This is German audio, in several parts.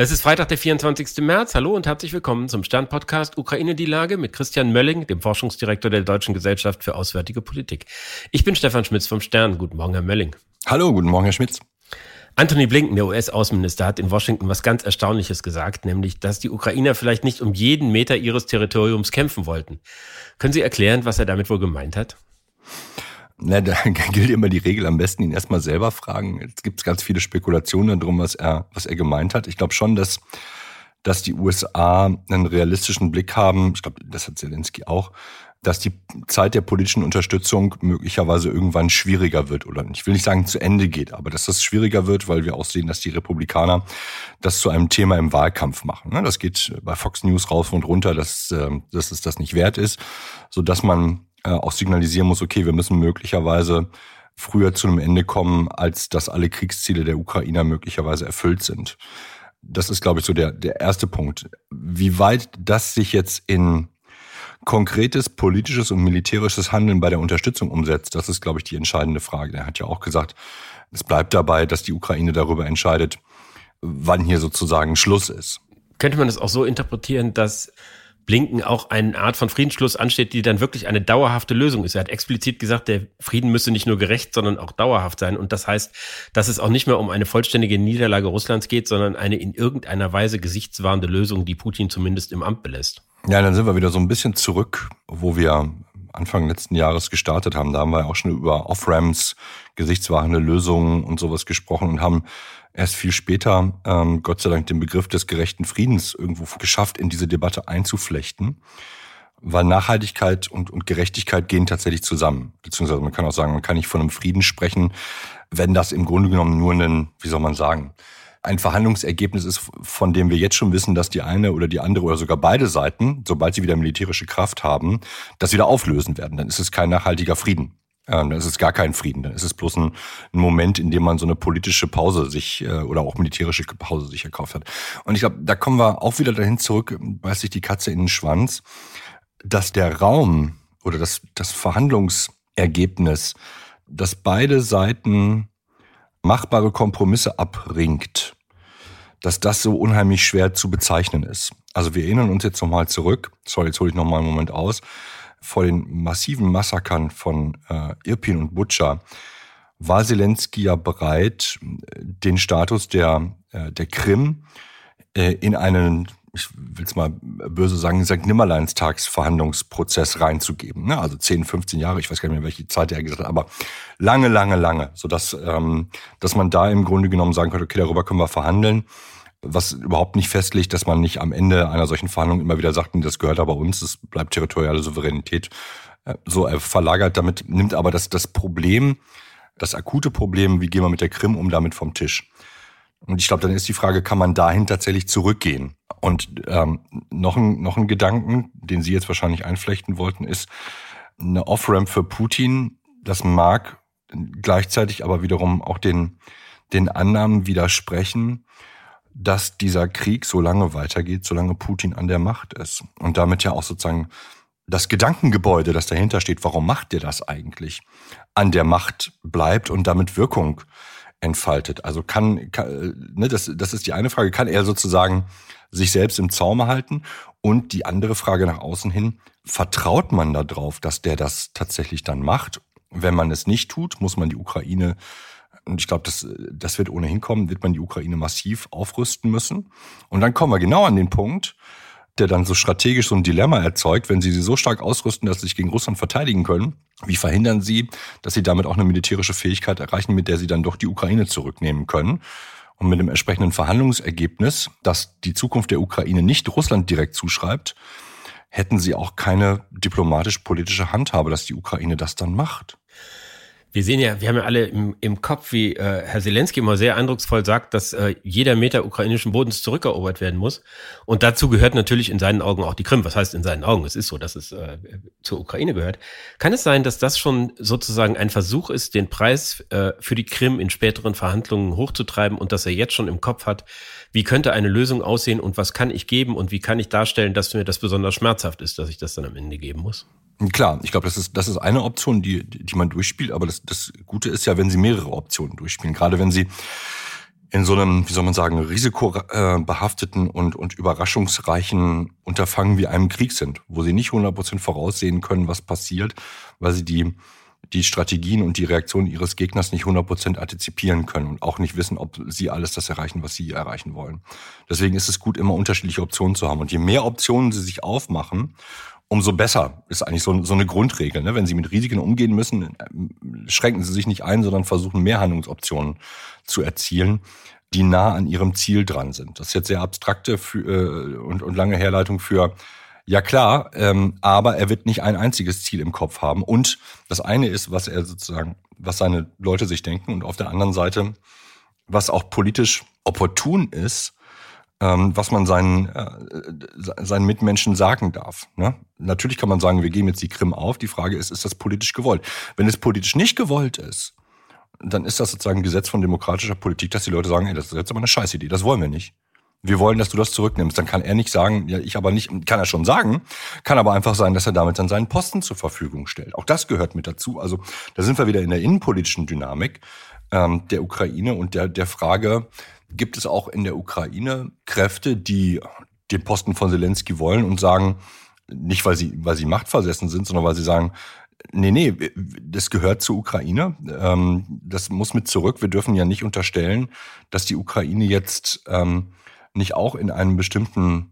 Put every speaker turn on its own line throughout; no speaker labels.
Es ist Freitag, der 24. März. Hallo und herzlich willkommen zum Stern-Podcast Ukraine die Lage mit Christian Mölling, dem Forschungsdirektor der Deutschen Gesellschaft für Auswärtige Politik. Ich bin Stefan Schmitz vom Stern. Guten Morgen, Herr Mölling.
Hallo, guten Morgen, Herr Schmitz.
Anthony Blinken, der US-Außenminister, hat in Washington was ganz Erstaunliches gesagt, nämlich, dass die Ukrainer vielleicht nicht um jeden Meter ihres Territoriums kämpfen wollten. Können Sie erklären, was er damit wohl gemeint hat?
Na, da gilt immer die Regel, am besten ihn erstmal selber fragen. Es gibt ganz viele Spekulationen darum, was er, was er gemeint hat. Ich glaube schon, dass, dass die USA einen realistischen Blick haben, ich glaube, das hat Zelensky auch, dass die Zeit der politischen Unterstützung möglicherweise irgendwann schwieriger wird oder ich will nicht sagen zu Ende geht, aber dass das schwieriger wird, weil wir auch sehen, dass die Republikaner das zu einem Thema im Wahlkampf machen. Ne? Das geht bei Fox News rauf und runter, dass, äh, dass es das nicht wert ist, so dass man äh, auch signalisieren muss, okay, wir müssen möglicherweise früher zu einem Ende kommen, als dass alle Kriegsziele der Ukrainer möglicherweise erfüllt sind. Das ist, glaube ich, so der, der erste Punkt. Wie weit das sich jetzt in konkretes politisches und militärisches Handeln bei der Unterstützung umsetzt, das ist, glaube ich, die entscheidende Frage. Er hat ja auch gesagt, es bleibt dabei, dass die Ukraine darüber entscheidet, wann hier sozusagen Schluss ist.
Könnte man das auch so interpretieren, dass Blinken auch eine Art von Friedensschluss ansteht, die dann wirklich eine dauerhafte Lösung ist. Er hat explizit gesagt, der Frieden müsse nicht nur gerecht, sondern auch dauerhaft sein. Und das heißt, dass es auch nicht mehr um eine vollständige Niederlage Russlands geht, sondern eine in irgendeiner Weise gesichtswahrende Lösung, die Putin zumindest im Amt belässt.
Ja, dann sind wir wieder so ein bisschen zurück, wo wir Anfang letzten Jahres gestartet haben. Da haben wir auch schon über Off-Ramps, gesichtswahrende Lösungen und sowas gesprochen und haben erst viel später, ähm, Gott sei Dank, den Begriff des gerechten Friedens irgendwo geschafft, in diese Debatte einzuflechten. Weil Nachhaltigkeit und, und Gerechtigkeit gehen tatsächlich zusammen. Beziehungsweise man kann auch sagen, man kann nicht von einem Frieden sprechen, wenn das im Grunde genommen nur ein, wie soll man sagen, ein Verhandlungsergebnis ist, von dem wir jetzt schon wissen, dass die eine oder die andere oder sogar beide Seiten, sobald sie wieder militärische Kraft haben, das wieder auflösen werden. Dann ist es kein nachhaltiger Frieden. Ähm, dann ist es gar kein Frieden. Dann ist es bloß ein, Moment, in dem man so eine politische Pause sich äh, oder auch militärische Pause sich erkauft hat. Und ich glaube, da kommen wir auch wieder dahin zurück, beißt sich die Katze in den Schwanz, dass der Raum oder das, das Verhandlungsergebnis, dass beide Seiten machbare Kompromisse abringt, dass das so unheimlich schwer zu bezeichnen ist. Also wir erinnern uns jetzt nochmal zurück, sorry, jetzt hole ich nochmal einen Moment aus, vor den massiven Massakern von äh, Irpin und Butscha war Zelensky ja bereit, den Status der, äh, der Krim äh, in einen, ich will es mal böse sagen, St. Nimmerleinstagsverhandlungsprozess reinzugeben. Ne? Also 10, 15 Jahre, ich weiß gar nicht mehr, welche Zeit er gesagt hat, aber lange, lange, lange, sodass ähm, dass man da im Grunde genommen sagen könnte, okay, darüber können wir verhandeln was überhaupt nicht festlegt, dass man nicht am Ende einer solchen Verhandlung immer wieder sagt, das gehört aber uns, es bleibt territoriale Souveränität äh, so verlagert. Damit nimmt aber das, das Problem, das akute Problem, wie gehen wir mit der Krim um, damit vom Tisch. Und ich glaube, dann ist die Frage, kann man dahin tatsächlich zurückgehen? Und ähm, noch, ein, noch ein Gedanken, den Sie jetzt wahrscheinlich einflechten wollten, ist eine Off-Ramp für Putin. Das mag gleichzeitig aber wiederum auch den, den Annahmen widersprechen, dass dieser Krieg so lange weitergeht, solange Putin an der Macht ist. Und damit ja auch sozusagen das Gedankengebäude, das dahinter steht, warum macht der das eigentlich, an der Macht bleibt und damit Wirkung entfaltet. Also kann, kann ne, das, das ist die eine Frage, kann er sozusagen sich selbst im Zaume halten? Und die andere Frage nach außen hin, vertraut man darauf, dass der das tatsächlich dann macht? Wenn man es nicht tut, muss man die Ukraine und ich glaube, das, das wird ohnehin kommen, wird man die Ukraine massiv aufrüsten müssen. Und dann kommen wir genau an den Punkt, der dann so strategisch so ein Dilemma erzeugt, wenn sie sie so stark ausrüsten, dass sie sich gegen Russland verteidigen können. Wie verhindern sie, dass sie damit auch eine militärische Fähigkeit erreichen, mit der sie dann doch die Ukraine zurücknehmen können? Und mit dem entsprechenden Verhandlungsergebnis, dass die Zukunft der Ukraine nicht Russland direkt zuschreibt, hätten sie auch keine diplomatisch-politische Handhabe, dass die Ukraine das dann macht
wir sehen ja, wir haben ja alle im, im Kopf, wie äh, Herr Zelensky immer sehr eindrucksvoll sagt, dass äh, jeder Meter ukrainischen Bodens zurückerobert werden muss. Und dazu gehört natürlich in seinen Augen auch die Krim. Was heißt in seinen Augen? Es ist so, dass es äh, zur Ukraine gehört. Kann es sein, dass das schon sozusagen ein Versuch ist, den Preis äh, für die Krim in späteren Verhandlungen hochzutreiben und dass er jetzt schon im Kopf hat, wie könnte eine Lösung aussehen und was kann ich geben und wie kann ich darstellen, dass mir das besonders schmerzhaft ist, dass ich das dann am Ende geben muss?
Klar, ich glaube, das ist, das ist eine Option, die, die man durchspielt, aber das, das Gute ist ja, wenn Sie mehrere Optionen durchspielen. Gerade wenn Sie in so einem, wie soll man sagen, risikobehafteten und, und überraschungsreichen Unterfangen wie einem Krieg sind, wo sie nicht 100% voraussehen können, was passiert, weil sie die, die Strategien und die Reaktionen ihres Gegners nicht 100% antizipieren können und auch nicht wissen, ob sie alles das erreichen, was sie erreichen wollen. Deswegen ist es gut, immer unterschiedliche Optionen zu haben. Und je mehr Optionen sie sich aufmachen, umso besser ist eigentlich so, so eine Grundregel. Ne? Wenn Sie mit Risiken umgehen müssen, schränken Sie sich nicht ein, sondern versuchen mehr Handlungsoptionen zu erzielen, die nah an Ihrem Ziel dran sind. Das ist jetzt sehr abstrakte für, äh, und, und lange Herleitung für ja klar, ähm, aber er wird nicht ein einziges Ziel im Kopf haben. Und das eine ist, was er sozusagen, was seine Leute sich denken, und auf der anderen Seite, was auch politisch opportun ist, ähm, was man seinen, äh, seinen Mitmenschen sagen darf. Ne? Natürlich kann man sagen, wir geben jetzt die Krim auf. Die Frage ist, ist das politisch gewollt? Wenn es politisch nicht gewollt ist, dann ist das sozusagen ein Gesetz von demokratischer Politik, dass die Leute sagen, ey, das ist jetzt aber eine Scheißidee, das wollen wir nicht. Wir wollen, dass du das zurücknimmst. Dann kann er nicht sagen, ja, ich aber nicht, kann er schon sagen, kann aber einfach sein, dass er damit dann seinen Posten zur Verfügung stellt. Auch das gehört mit dazu. Also da sind wir wieder in der innenpolitischen Dynamik ähm, der Ukraine und der, der Frage, gibt es auch in der Ukraine Kräfte, die den Posten von Zelensky wollen und sagen, nicht weil sie, weil sie machtversessen sind, sondern weil sie sagen, nee, nee, das gehört zur Ukraine. Ähm, das muss mit zurück. Wir dürfen ja nicht unterstellen, dass die Ukraine jetzt ähm, nicht auch in einem bestimmten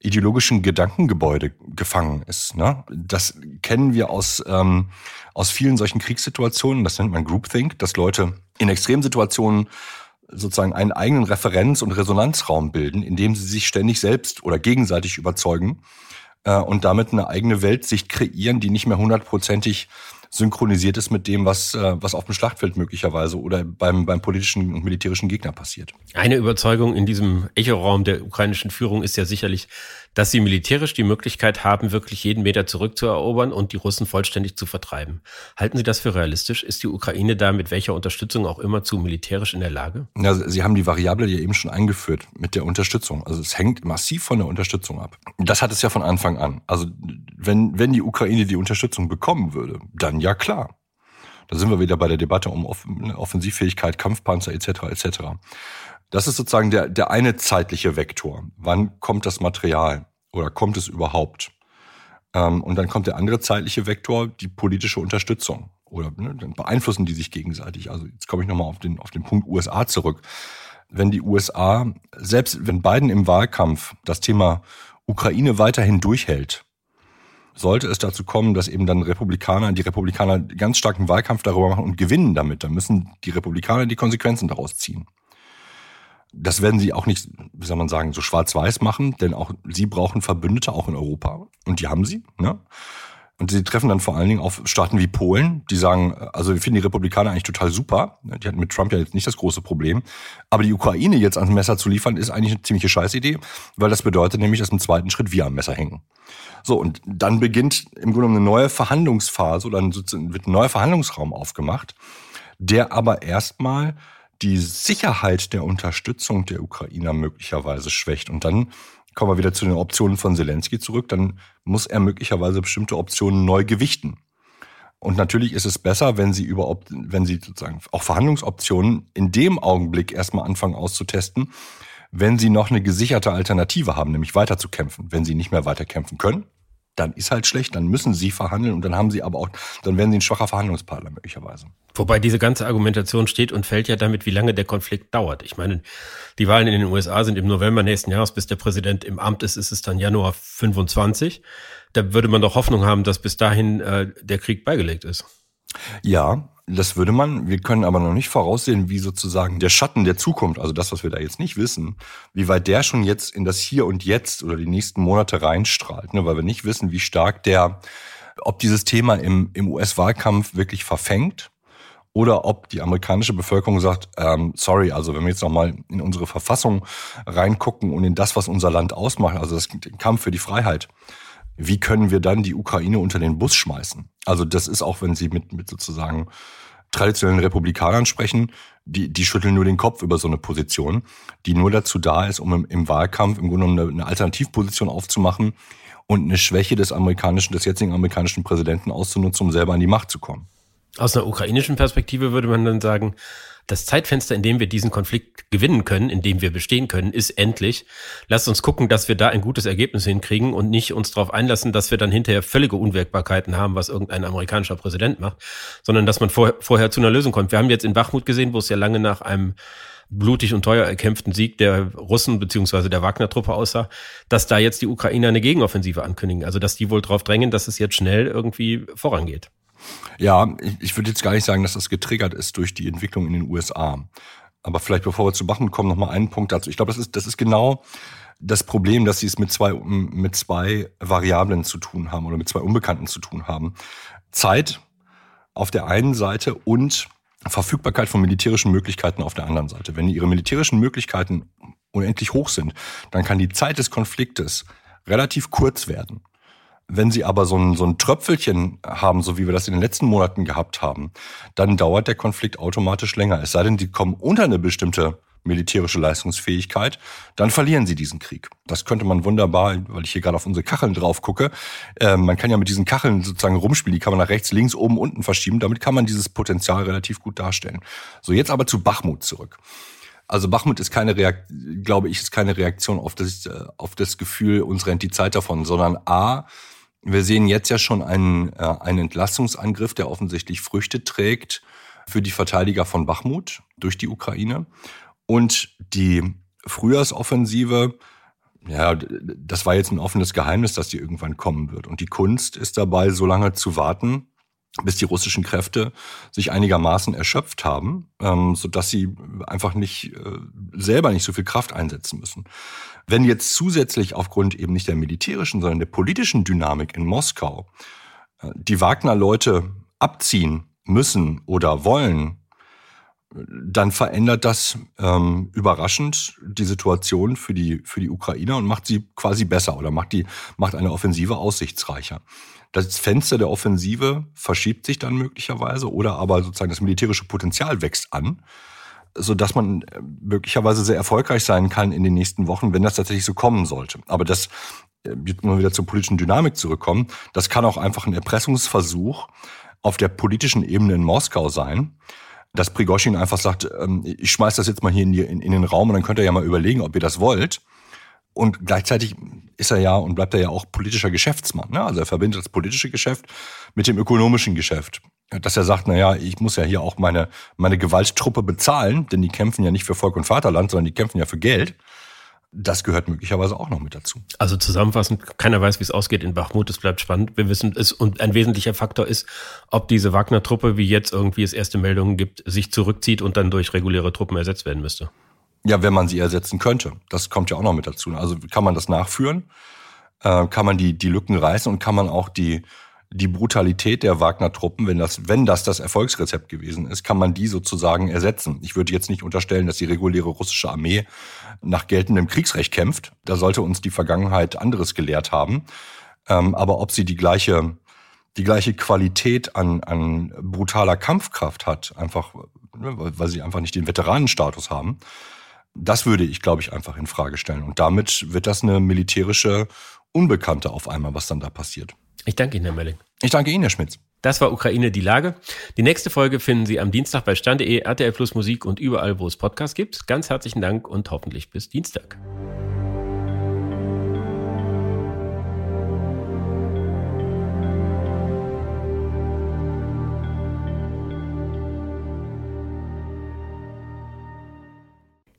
ideologischen Gedankengebäude gefangen ist. Ne? Das kennen wir aus, ähm, aus vielen solchen Kriegssituationen. Das nennt man Groupthink, dass Leute in Extremsituationen sozusagen einen eigenen Referenz- und Resonanzraum bilden, in dem sie sich ständig selbst oder gegenseitig überzeugen äh, und damit eine eigene Weltsicht kreieren, die nicht mehr hundertprozentig synchronisiert ist mit dem, was, äh, was auf dem Schlachtfeld möglicherweise oder beim, beim politischen und militärischen Gegner passiert.
Eine Überzeugung in diesem Echoraum der ukrainischen Führung ist ja sicherlich, dass sie militärisch die Möglichkeit haben, wirklich jeden Meter zurückzuerobern und die Russen vollständig zu vertreiben. Halten Sie das für realistisch? Ist die Ukraine da mit welcher Unterstützung auch immer zu militärisch in der Lage?
Ja, Sie haben die Variable ja eben schon eingeführt mit der Unterstützung. Also es hängt massiv von der Unterstützung ab. Das hat es ja von Anfang an. Also wenn, wenn die Ukraine die Unterstützung bekommen würde, dann ja klar. Da sind wir wieder bei der Debatte um Offensivfähigkeit, Kampfpanzer etc. etc. Das ist sozusagen der, der eine zeitliche Vektor. Wann kommt das Material oder kommt es überhaupt? Ähm, und dann kommt der andere zeitliche Vektor, die politische Unterstützung. Oder ne, dann beeinflussen die sich gegenseitig. Also jetzt komme ich nochmal auf den, auf den Punkt USA zurück. Wenn die USA, selbst wenn Biden im Wahlkampf das Thema Ukraine weiterhin durchhält, sollte es dazu kommen, dass eben dann Republikaner, die Republikaner ganz starken Wahlkampf darüber machen und gewinnen damit, dann müssen die Republikaner die Konsequenzen daraus ziehen. Das werden sie auch nicht, wie soll man sagen, so schwarz-weiß machen, denn auch sie brauchen Verbündete, auch in Europa. Und die haben sie. Ne? Und sie treffen dann vor allen Dingen auf Staaten wie Polen, die sagen, also wir finden die Republikaner eigentlich total super. Die hatten mit Trump ja jetzt nicht das große Problem. Aber die Ukraine jetzt ans Messer zu liefern, ist eigentlich eine ziemliche Scheißidee, weil das bedeutet nämlich, dass im zweiten Schritt wir am Messer hängen. So, und dann beginnt im Grunde eine neue Verhandlungsphase oder wird ein neuer Verhandlungsraum aufgemacht, der aber erstmal die Sicherheit der Unterstützung der Ukrainer möglicherweise schwächt. Und dann kommen wir wieder zu den Optionen von Zelensky zurück, dann muss er möglicherweise bestimmte Optionen neu gewichten. Und natürlich ist es besser, wenn Sie über, wenn Sie sozusagen auch Verhandlungsoptionen in dem Augenblick erstmal anfangen auszutesten, wenn Sie noch eine gesicherte Alternative haben, nämlich weiterzukämpfen. Wenn Sie nicht mehr weiterkämpfen können, dann ist halt schlecht, dann müssen sie verhandeln und dann haben sie aber auch, dann werden sie ein schwacher Verhandlungspartner möglicherweise.
Wobei diese ganze Argumentation steht und fällt ja damit, wie lange der Konflikt dauert. Ich meine, die Wahlen in den USA sind im November nächsten Jahres, bis der Präsident im Amt ist, ist es dann Januar 25. Da würde man doch Hoffnung haben, dass bis dahin äh, der Krieg beigelegt ist.
Ja, das würde man. Wir können aber noch nicht voraussehen, wie sozusagen der Schatten der Zukunft, also das, was wir da jetzt nicht wissen, wie weit der schon jetzt in das Hier und Jetzt oder die nächsten Monate reinstrahlt, ne? weil wir nicht wissen, wie stark der, ob dieses Thema im, im US-Wahlkampf wirklich verfängt oder ob die amerikanische Bevölkerung sagt, ähm, sorry, also wenn wir jetzt nochmal in unsere Verfassung reingucken und in das, was unser Land ausmacht, also das, den Kampf für die Freiheit, wie können wir dann die Ukraine unter den Bus schmeißen? Also das ist auch, wenn Sie mit, mit sozusagen traditionellen Republikanern sprechen, die, die schütteln nur den Kopf über so eine Position, die nur dazu da ist, um im, im Wahlkampf im Grunde genommen eine, eine Alternativposition aufzumachen und eine Schwäche des amerikanischen, des jetzigen amerikanischen Präsidenten auszunutzen, um selber an die Macht zu kommen.
Aus einer ukrainischen Perspektive würde man dann sagen, das Zeitfenster, in dem wir diesen Konflikt gewinnen können, in dem wir bestehen können, ist endlich. Lasst uns gucken, dass wir da ein gutes Ergebnis hinkriegen und nicht uns darauf einlassen, dass wir dann hinterher völlige Unwirkbarkeiten haben, was irgendein amerikanischer Präsident macht, sondern dass man vor, vorher zu einer Lösung kommt. Wir haben jetzt in Bachmut gesehen, wo es ja lange nach einem blutig und teuer erkämpften Sieg der Russen beziehungsweise der Wagner-Truppe aussah, dass da jetzt die Ukrainer eine Gegenoffensive ankündigen. Also dass die wohl drauf drängen, dass es jetzt schnell irgendwie vorangeht.
Ja, ich, würde jetzt gar nicht sagen, dass das getriggert ist durch die Entwicklung in den USA. Aber vielleicht bevor wir zu Bachmut kommen, noch mal einen Punkt dazu. Ich glaube, das ist, das ist genau das Problem, dass sie es mit zwei, mit zwei Variablen zu tun haben oder mit zwei Unbekannten zu tun haben. Zeit auf der einen Seite und Verfügbarkeit von militärischen Möglichkeiten auf der anderen Seite. Wenn ihre militärischen Möglichkeiten unendlich hoch sind, dann kann die Zeit des Konfliktes relativ kurz werden. Wenn Sie aber so ein, so ein Tröpfelchen haben, so wie wir das in den letzten Monaten gehabt haben, dann dauert der Konflikt automatisch länger. Es sei denn, die kommen unter eine bestimmte militärische Leistungsfähigkeit, dann verlieren sie diesen Krieg. Das könnte man wunderbar, weil ich hier gerade auf unsere Kacheln drauf gucke, äh, man kann ja mit diesen Kacheln sozusagen rumspielen, die kann man nach rechts, links, oben, unten verschieben, damit kann man dieses Potenzial relativ gut darstellen. So, jetzt aber zu Bachmut zurück. Also Bachmut ist keine Reaktion, glaube ich, ist keine Reaktion auf das, äh, auf das Gefühl, uns rennt die Zeit davon, sondern A, wir sehen jetzt ja schon einen, äh, einen Entlastungsangriff, der offensichtlich Früchte trägt für die Verteidiger von Bachmut durch die Ukraine. Und die Frühjahrsoffensive, ja, das war jetzt ein offenes Geheimnis, dass die irgendwann kommen wird. Und die Kunst ist dabei, so lange zu warten, bis die russischen Kräfte sich einigermaßen erschöpft haben, ähm, so dass sie einfach nicht äh, selber nicht so viel Kraft einsetzen müssen. Wenn jetzt zusätzlich aufgrund eben nicht der militärischen, sondern der politischen Dynamik in Moskau äh, die Wagner-Leute abziehen müssen oder wollen, dann verändert das ähm, überraschend die Situation für die für die Ukrainer und macht sie quasi besser oder macht die macht eine Offensive aussichtsreicher. Das Fenster der Offensive verschiebt sich dann möglicherweise oder aber sozusagen das militärische Potenzial wächst an, so dass man äh, möglicherweise sehr erfolgreich sein kann in den nächsten Wochen, wenn das tatsächlich so kommen sollte. Aber das äh, jetzt mal wieder zur politischen Dynamik zurückkommen, das kann auch einfach ein Erpressungsversuch auf der politischen Ebene in Moskau sein dass Prigoshin einfach sagt, ähm, ich schmeiß das jetzt mal hier in, die, in, in den Raum und dann könnt ihr ja mal überlegen, ob ihr das wollt. Und gleichzeitig ist er ja und bleibt er ja auch politischer Geschäftsmann. Ne? Also er verbindet das politische Geschäft mit dem ökonomischen Geschäft. Dass er sagt, na ja, ich muss ja hier auch meine, meine Gewalttruppe bezahlen, denn die kämpfen ja nicht für Volk und Vaterland, sondern die kämpfen ja für Geld das gehört möglicherweise auch noch mit dazu.
Also zusammenfassend, keiner weiß, wie es ausgeht in Bachmut. Es bleibt spannend. Wir wissen es und ein wesentlicher Faktor ist, ob diese Wagner-Truppe, wie jetzt irgendwie es erste Meldungen gibt, sich zurückzieht und dann durch reguläre Truppen ersetzt werden müsste.
Ja, wenn man sie ersetzen könnte. Das kommt ja auch noch mit dazu. Also kann man das nachführen? Äh, kann man die, die Lücken reißen und kann man auch die, die Brutalität der Wagner-Truppen, wenn das, wenn das das Erfolgsrezept gewesen ist, kann man die sozusagen ersetzen. Ich würde jetzt nicht unterstellen, dass die reguläre russische Armee nach geltendem Kriegsrecht kämpft. Da sollte uns die Vergangenheit anderes gelehrt haben. Ähm, aber ob sie die gleiche, die gleiche Qualität an, an brutaler Kampfkraft hat, einfach, ne, weil sie einfach nicht den Veteranenstatus haben, das würde ich, glaube ich, einfach in Frage stellen. Und damit wird das eine militärische Unbekannte auf einmal, was dann da passiert.
Ich danke Ihnen, Herr Melling.
Ich danke Ihnen, Herr Schmitz.
Das war Ukraine die Lage. Die nächste Folge finden Sie am Dienstag bei Stern.de, RTL Plus Musik und überall, wo es Podcasts gibt. Ganz herzlichen Dank und hoffentlich bis Dienstag.